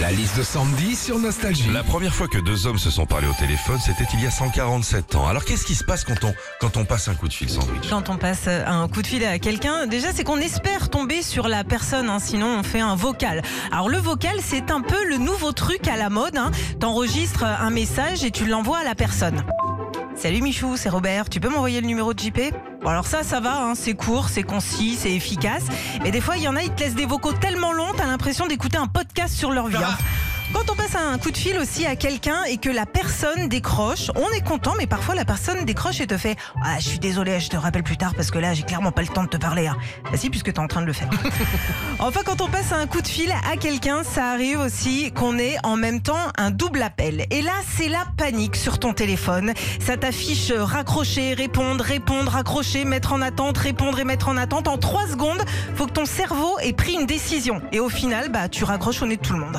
La liste de Sandy sur Nostalgie. La première fois que deux hommes se sont parlé au téléphone, c'était il y a 147 ans. Alors qu'est-ce qui se passe quand on, quand on passe un coup de fil sandwich Quand on passe un coup de fil à quelqu'un, déjà c'est qu'on espère tomber sur la personne, hein, sinon on fait un vocal. Alors le vocal c'est un peu le nouveau truc à la mode. Hein. T'enregistres un message et tu l'envoies à la personne. Salut Michou, c'est Robert, tu peux m'envoyer le numéro de JP Bon alors ça, ça va, hein, c'est court, c'est concis, c'est efficace. Mais des fois, il y en a, ils te laissent des vocaux tellement longs, t'as l'impression d'écouter un podcast sur leur vie. hein. Quand on passe un coup de fil aussi à quelqu'un et que la personne décroche, on est content, mais parfois la personne décroche et te fait Ah, je suis désolé, je te rappelle plus tard parce que là, j'ai clairement pas le temps de te parler. hein. Bah si, puisque t'es en train de le faire. enfin, quand on passe un coup de fil à quelqu'un, ça arrive aussi qu'on ait en même temps un double appel. Et là, c'est la panique sur ton téléphone. Ça t'affiche raccrocher, répondre, répondre, raccrocher, mettre en attente, répondre et mettre en attente. En trois secondes, faut que ton cerveau ait pris une décision. Et au final, bah, tu raccroches au nez de tout le monde.